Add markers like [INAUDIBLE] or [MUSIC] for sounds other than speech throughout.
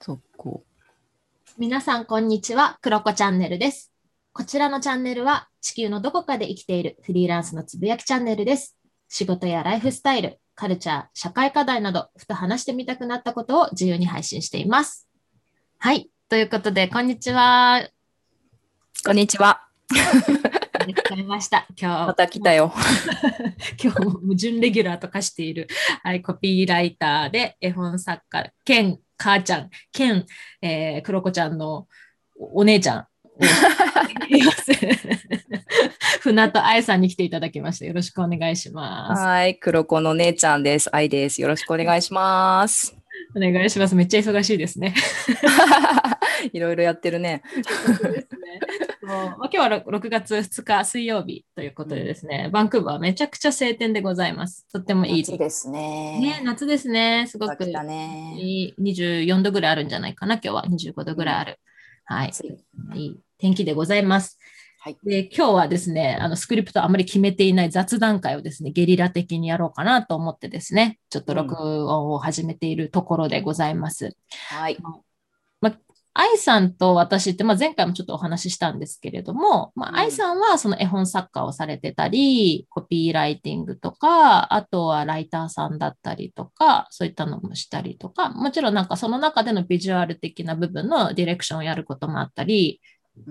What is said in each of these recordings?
速攻。皆さん、こんにちは。クロコチャンネルです。こちらのチャンネルは、地球のどこかで生きているフリーランスのつぶやきチャンネルです。仕事やライフスタイル、カルチャー、社会課題など、ふと話してみたくなったことを自由に配信しています。はい。ということで、こんにちは。こんにちは。使いました。今日。また来たよ。[LAUGHS] 今日も準レギュラーと化している、はい、コピーライターで絵本作家兼母ちゃん兼、えー、クロコちゃんのおお姉ちゃん [LAUGHS] 船戸愛さんに来ていただきました。よろしくお願いします。はい。黒子の姉ちゃんです。愛です。よろしくお願いします。お願いします。めっちゃ忙しいですね。[LAUGHS] いろいろやってるね。そうですね今日は 6, 月2日水曜日ということでですね、バンクーバーめちゃくちゃ晴天でございます。とってもいい夏ですね。ね、夏ですね。すごく。いい24度ぐらいあるんじゃないかな、今日は25度ぐらいある。はいいい天気でございます。はい。で、今日はですね、あのスクリプトあまり決めていない雑談会をですね、ゲリラ的にやろうかなと思ってですね、ちょっと録音を始めているところでございます。はい。愛さんと私って、まあ、前回もちょっとお話ししたんですけれども、まあ、うん愛さんはその絵本作家をされてたり、コピーライティングとか、あとはライターさんだったりとか、そういったのもしたりとか、もちろんなんかその中でのビジュアル的な部分のディレクションをやることもあったり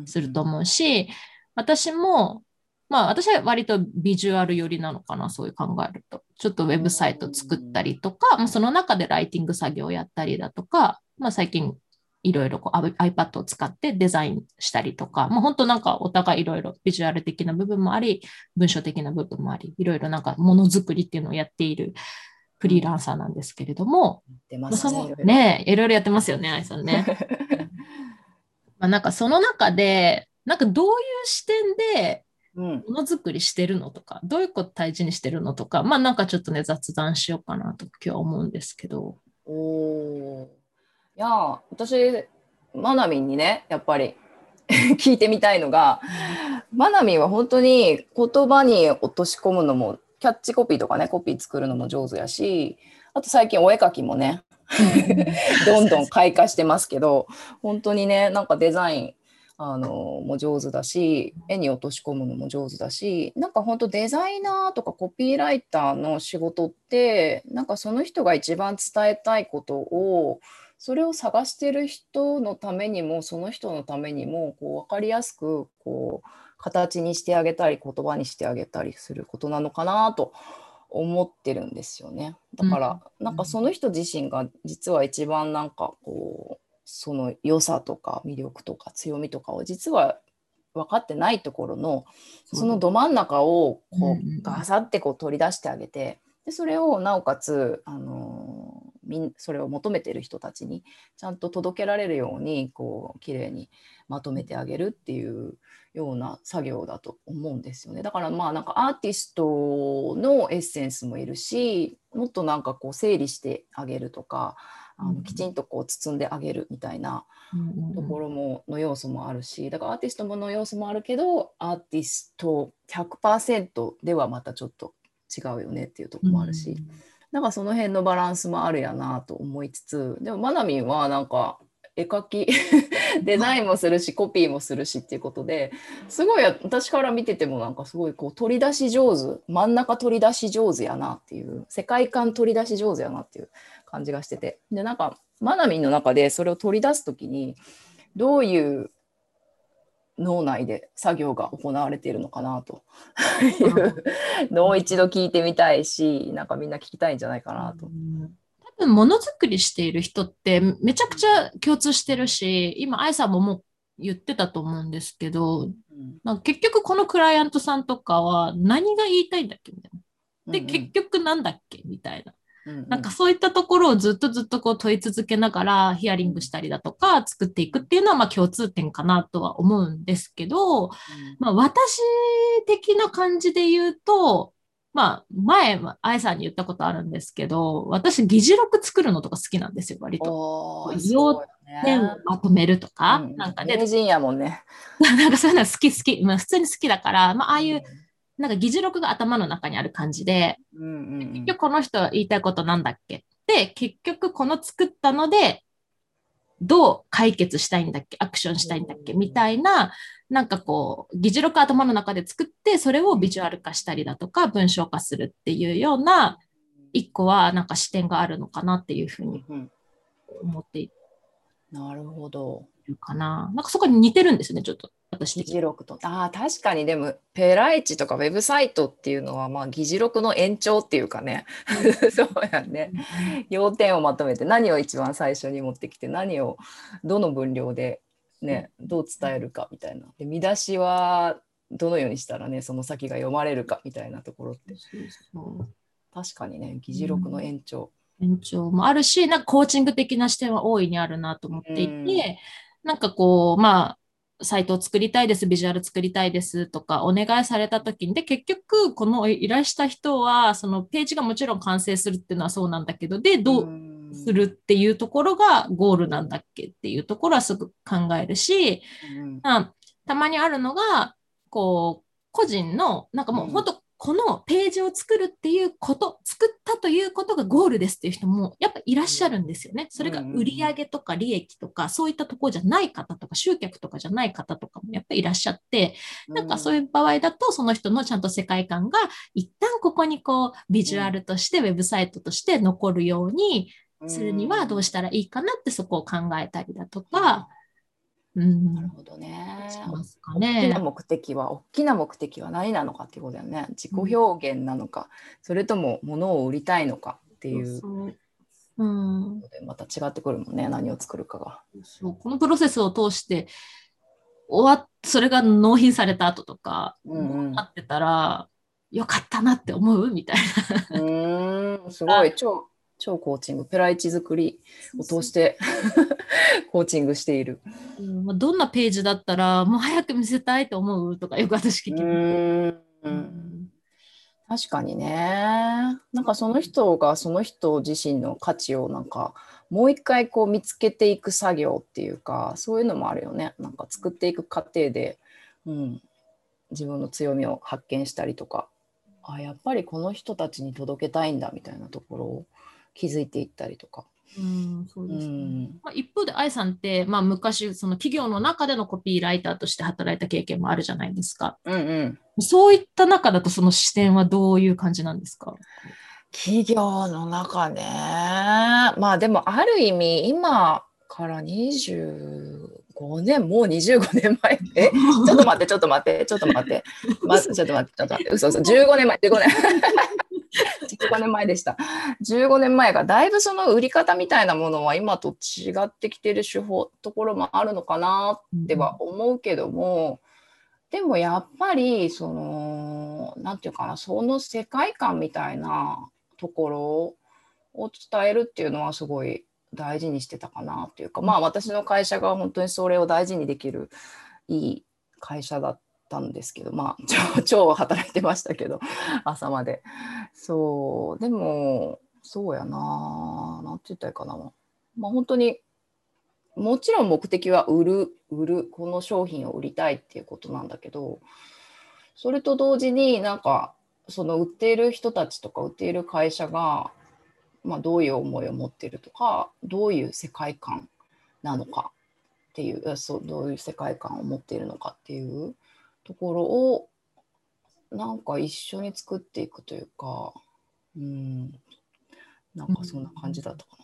すると思うし、私も、まあ私は割とビジュアル寄りなのかな、そういう考えると。ちょっとウェブサイト作ったりとか、まあ、その中でライティング作業をやったりだとか、まあ最近いろいろこう iPad を使ってデザインしたりとか、もう本当なんかお互いいろいろビジュアル的な部分もあり、文章的な部分もあり、いろいろなんかものづくりっていうのをやっているフリーランサーなんですけれども、出ますね。ね、いろいろやってますよね、愛さんね。[LAUGHS] まあなんかその中で、なんかどういう視点でうん。ものづくりしてるのとか、どういうこと大事にしてるのとか、まあなんかちょっとね、雑談しようかなと今日は思うんですけど。おお。いやー、私、マナミンにね、やっぱり [LAUGHS] 聞いてみたいのが、マナミンは本当に言葉に落とし込むのも、キャッチコピーとかね、コピー作るのも上手やし、あと最近お絵描きもね、[LAUGHS] どんどん開花してますけど、本当にね、なんかデザイン、あのも上手だし絵に落とし込むのも上手だしなんか本当デザイナーとかコピーライターの仕事ってなんかその人が一番伝えたいことをそれを探してる人のためにもその人のためにもこう分かりやすくこう形にしてあげたり言葉にしてあげたりすることなのかなと思ってるんですよね。だから、うんなんかその人自身が実は一番なんかこうその良さとか魅力とか強みとかを実は分かってないところのそのど真ん中をこうガサってこう取り出してあげてでそれをなおかつ、あのーみんそれを求めてる人たちにちゃんと届けられるようにこう綺麗にまとめてあげるっていうような作業だと思うんですよね。だからまあなんかアーティストのエッセンスもいるしもっとなんかこう整理してあげるとかあうんのきちんとこう包んであげるみたいなところもの要素もあるしだからアーティストもの要素もあるけどアーティスト100%ではまたちょっと違うよねっていうところもあるし、なんかその辺のバランスもあるやなと思いつつでもマナミンはなんか絵描き。[LAUGHS] デザインもするしコピーもするしっていうことですごい私から見ててもなんかすごいこう取り出し上手。真ん中取り出し上手やなっていう。世界観取り出し上手やなっていう感じがしてて。でなんかマナミンの中でそれを取り出す時にどういう脳内で作業が行われているのかなと。[LAUGHS] いうのを一度聞いてみたいしなんかみんな聞きたいんじゃないかなと。多分ものづくりしている人ってめちゃくちゃ共通してるし今愛さんももう言ってたと思うんですけどうん。なんか結局このクライアントさんとかは何が言いたいんだっけみたいな。で、うんうん。結局なんだっけ？みたいな。うんうん。なんかそういったところをずっとずっとこう問い続けながらヒアリングしたりだとか作っていくっていうのはまあ共通点かなとは思うんですけど、まあ、私的な感じで言うと、まあ、前、愛さんに言ったことあるんですけど、私、議事録作るのとか好きなんですよ、割と。要すごいよね。ペンをまとめるとか、うんなんかね、名人やもんね。[LAUGHS] なんかそういうのは好き好き、まあ、普通に好きだから、まあ、ああいう、なんか議事録が頭の中にある感じで、うんうんうん。結局この人言いたいことなんだっけ？で、結局この作ったので、どう解決したいんだっけ？アクションしたいんだっけ？みたいな、なんかこう、議事録頭の中で作って、それをビジュアル化したりだとか、文章化するっていうような、一個はなんか視点があるのかなっていうふうに思っていなるほど。かな。なんかそこに似てるんですね、ちょっと。私議事録と。ああ、確かにでも、ペライチとかウェブサイトっていうのは、まあ、議事録の延長っていうかね、[LAUGHS] そうやね。要点をまとめて、何を一番最初に持ってきて、何をどの分量で、ね、どう伝えるかみたいな。で見出しはどのようにしたらね、その先が読まれるかみたいなところって。確かにね、議事録の延長。延長もあるし、なんかコーチング的な視点は大いにあるなと思っていて、なんかこう、まあ、サイトを作りたいです、ビジュアル作りたいですとかお願いされた時に、で、結局、この依頼した人は、そのページがもちろん完成するっていうのはそうなんだけど、で、どうするっていうところがゴールなんだっけっていうところはすぐ考えるし、うん、たまにあるのが、こう、個人の、なんかもう本当このページを作るっていうこと、作ったということがゴールですっていう人もやっぱいらっしゃるんですよね。それが売上とか利益とか、そういったところじゃない方とか、集客とかじゃない方とかもやっぱりいらっしゃって、なんかそういう場合だと、その人のちゃんと世界観が一旦ここにこう、ビジュアルとして、ウェブサイトとして残るようにするにはどうしたらいいかなってそこを考えたりだとか、うん、なるほどね。ますかね。大きな目的は大きな目的は何なのかっていうことだよね。自己表現なのか、うん、それとも物を売りたいのかっていう。そうう。ん、また違ってくるもんね何を作るかが。そうこのプロセスを通して終わそれが納品された後とか、うんうん、ってたらよかったなって思う？みたいな。うんすごい。超超コーチング、ペライチ作りを通して [LAUGHS] コーチングしている。うん、どんなページだったら、もう早く見せたいと思うとか、よく私聞きます。確かにね。なんかその人がその人自身の価値をなんかもう一回こう見つけていく作業っていうかそういうのもあるよね。なんか作っていく過程で、うん、自分の強みを発見したりとかあやっぱりこの人たちに届けたいんだみたいなところを気づいていったりとか。うんそうですね。まあ、一方で愛さんって、まあ、昔その企業の中でのコピーライターとして働いた経験もあるじゃないですか、うんうん、そういった中だとその視点はどういう感じなんですか？企業の中ね。まあでもある意味今から25年もう25年前。[LAUGHS] え？ちょっと待ってちょっと待ってちょっと待って、ま、ちょっと待ってちょっと待って。嘘嘘。15年前15年15年前でした。15年前がだいぶその売り方みたいなものは今と違ってきてる手法ところもあるのかなっては思うけども、でもやっぱりその何て言うかなその世界観みたいなところを伝えるっていうのはすごい大事にしてたかなっていうかまあ私の会社が本当にそれを大事にできるいい会社だったたんですけどまあ [LAUGHS] 超働いてましたけど朝まで。そうでもそうやな何て言ったらいいかな。まあ本当にもちろん目的は売る売るこの商品を売りたいっていうことなんだけどそれと同時になんかその売っている人たちとか売っている会社が、まあ、どういう思いを持っているとかどういう世界観なのかっていうそうどういう世界観を持っているのかっていうところをなんか一緒に作っていくというかうん。なんかそんな感じだったか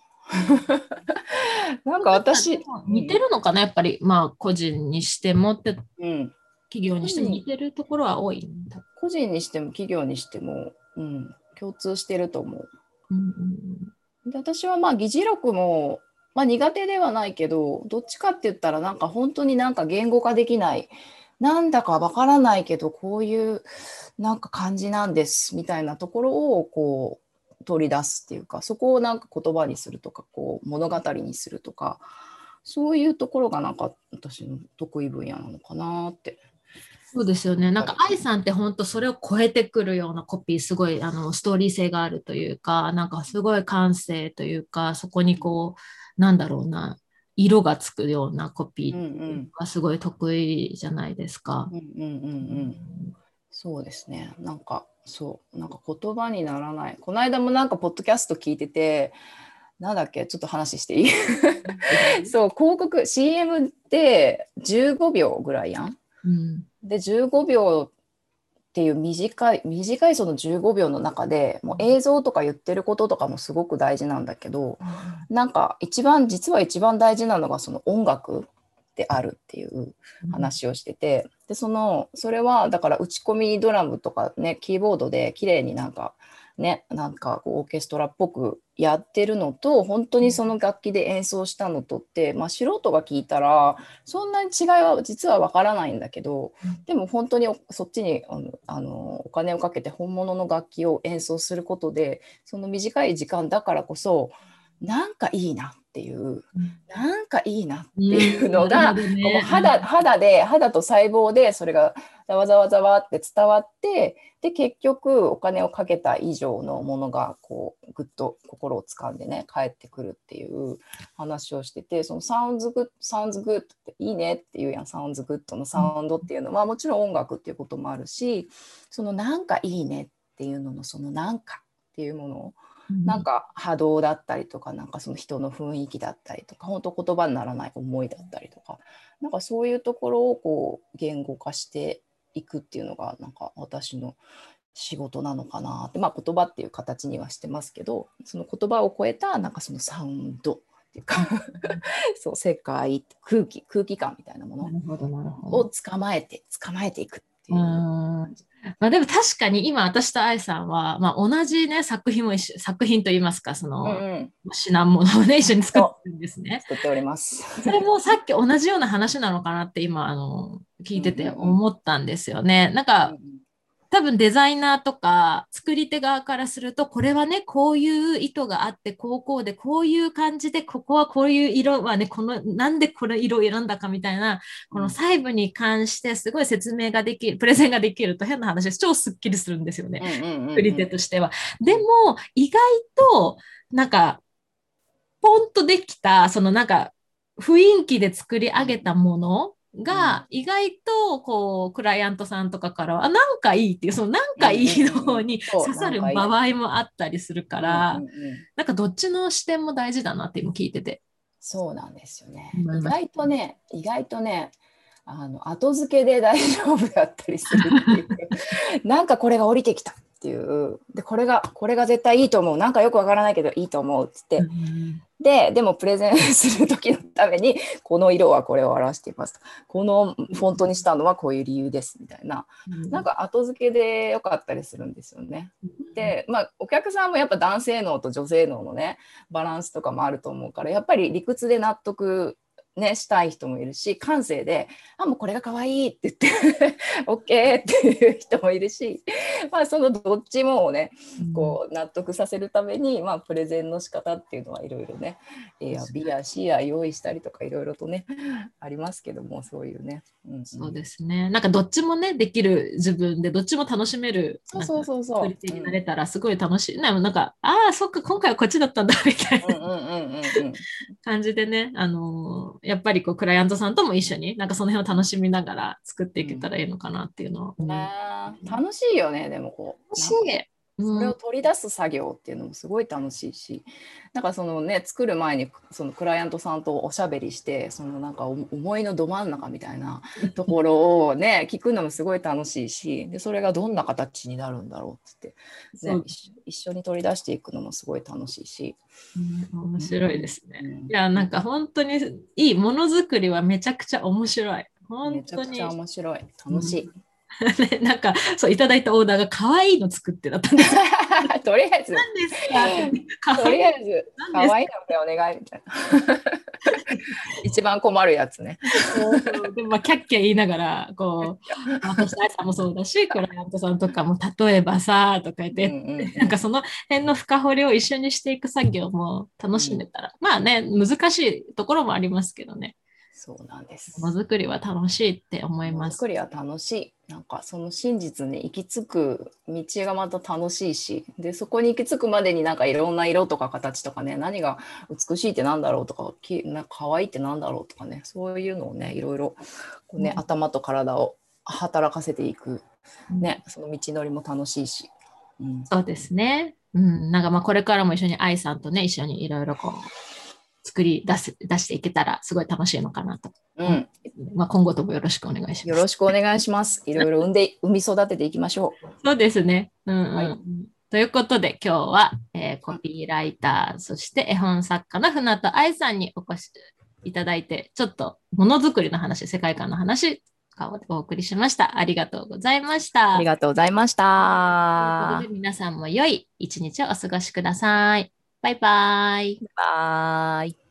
な。なんか私似てるのかなやっぱりまあ個人にしてもって、うん、企業にしても似てるところは多いんだ。個人にしても企業にしても、うん、共通してると思う。うんうん、で私はまあ議事録も、まあ、苦手ではないけどどっちかって言ったらなんか本当になんか言語化できないなんだかわからないけどこういうなんか感じなんですみたいなところをこう取り出すっていうかそこをなんか言葉にするとかこう物語にするとかそういうところがなんか私の得意分野なのかなって。そうですよね。なんか愛さんって本当それを超えてくるようなコピーすごいあのストーリー性があるというかなんかすごい感性というかそこにこうなんだろうな色がつくようなコピーがすごい得意じゃないですか。そうですね。なんかそうなんか言葉にならない。この間もなんかポッドキャスト聞いててなんだっけ？ちょっと話していい？そう広告 CM って15秒ぐらいやん？うんで15秒っていう短い短いその15秒の中でもう映像とか言ってることとかもすごく大事なんだけどなんか一番実は一番大事なのがその音楽であるっていう話をしててでそのそれはだから打ち込みドラムとかねキーボードで綺麗になんかねなんかこうオーケストラっぽくやってるのと本当にその楽器で演奏したのとって、まあ、素人が聞いたらそんなに違いは実はわからないんだけどでも本当にそっちにあのあのお金をかけて本物の楽器を演奏することでその短い時間だからこそなんかいいなっていうなんかいいなっていうのが、こう肌肌で肌と細胞でそれがざわざわざわって伝わってで結局お金をかけた以上のものがこうぐっと心を掴んでね帰ってくるっていう話をしててその Sounds Good Sounds Good っていいねっていうやん。 Sounds Good のサウンドっていうのはもちろん音楽っていうこともあるしそのなんかいいねっていうののそのなんかっていうものをなんか波動だったりとかなんかその人の雰囲気だったりとか本当言葉にならない思いだったりとかなんかそういうところをこう言語化していくっていうのがなんか私の仕事なのかなってまあ言葉っていう形にはしてますけどその言葉を超えたなんかそのサウンドっていうか [LAUGHS] そう世界空気空気感みたいなものをど。捕まえて捕まえていくっていうう。んまあ、でも確かに今私と愛さんは、まあ、同じね作品も一緒作品といいますかその、うんうん、品物をね一緒に作ってるんですね。作っております。それもさっき同じような話なのかなって今あの聞いてて思ったんですよね。なんか多分デザイナーとか作り手側からするとこれはねこういう意図があってこうこうでこういう感じでここはこういう色はねこのなんでこれ色を選んだかみたいなこの細部に関してすごい説明ができるプレゼンができると変な話です超すっきりするんですよね。作り手としては。でも意外となんかポンとできたそのなんか雰囲気で作り上げたものが意外とこうクライアントさんとかからはあなんかいいっていうそのなんかいいの方に刺さる場合もあったりするからなんかどっちの視点も大事だなって今聞いてて。そうなんですよね。意外とね、意外とね、あの後付けで大丈夫だったりするっていう。[LAUGHS] なんかこれが降りてきたっていう。で、これが、これが絶対いいと思う。なんかよくわからないけどいいと思うっつって。で、でもプレゼンする時のために、この色はこれを表していますと。このフォントにしたのはこういう理由ですみたいな。なんか後付けでよかったりするんですよね。で、まあ、お客さんもやっぱ男性脳と女性脳のねバランスとかもあると思うからやっぱり理屈で納得、ね、したい人もいるし感性で「あもうこれが可愛いって言って [LAUGHS] OK っていう人もいるし、まあ、そのどっちもをねこう納得させるために、まあ、プレゼンの仕方っていうのはいろいろね A や B や C や用意したりとかいろいろとねありますけどもそういうね。うんうんそうですね。なんかどっちもね、できる自分で、どっちも楽しめる、そうそうそうそう。作り手になれたらすごい楽しい。なんか、ああ、そっか、今回はこっちだったんだ、みたいなうんうんうんうんうん。感じでね、あのーやっぱりこう、クライアントさんとも一緒に、なんかその辺を楽しみながら作っていけたらいいのかなっていうのは思う。ねえ楽しいよねでもこう。それをうん取り出す作業っていうのもすごい楽しいしなんかそのね作る前にそのクライアントさんとおしゃべりしてそのなんかお思いのど真ん中みたいな [LAUGHS] ところをね聞くのもすごい楽しいしでそれがどんな形になるんだろうっつって、ね一緒に取り出していくのもすごい楽しいし。うん面白いですね。うんいや、なんか本当にいいものづくりはめちゃくちゃ面白い。め本当にちゃくちゃ。面白い楽しい。ね [LAUGHS] なんか、そう、いただいたオーダーが可愛いの作ってだったんです。よ。[LAUGHS] とりあえず。何ですか？可 [LAUGHS] とりあえず可愛い。のでお願いみたいな。一番困るやつね。でもまあキャッキャ言いながら、こう、私、愛さんもそうだし、クライアントさんとかも、例えばさ、とか言って、うんうんうん。なんかその辺の深掘りを一緒にしていく作業も楽しめたら、まあね、難しいところもありますけどね、そうなんです。ものづくりは楽しいって思います。作りは楽しい。なんかその真実に行き着く道がまた楽しいし、でそこに行き着くまでになんかいろんな色とか形とかね、何が美しいってなんだろうとか、きな可愛いってなんだろうとかね、そういうのをね、いろいろこうね、うん頭と体を働かせていくね、その道のりも楽しいし。うん、そうですね。うん、なんかまあこれからも一緒に愛さんとね、一緒にいろいろこう、作り出す出していけたらすごい楽しいのかなと。うん、まあ、今後ともよろしくお願いします。よろしくお願いします。[LAUGHS] いろいろ産んで、産み育てていきましょう。そうですね。うんうんはいということで今日は、えーコピーライター、そして絵本作家の船戸愛さんにお越しいただいて、ちょっとものづくりの話、世界観の話をお送りしました。ありがとうございました。ありがとうございました皆さんも良い一日をお過ごしください。バイバイ。バイバ。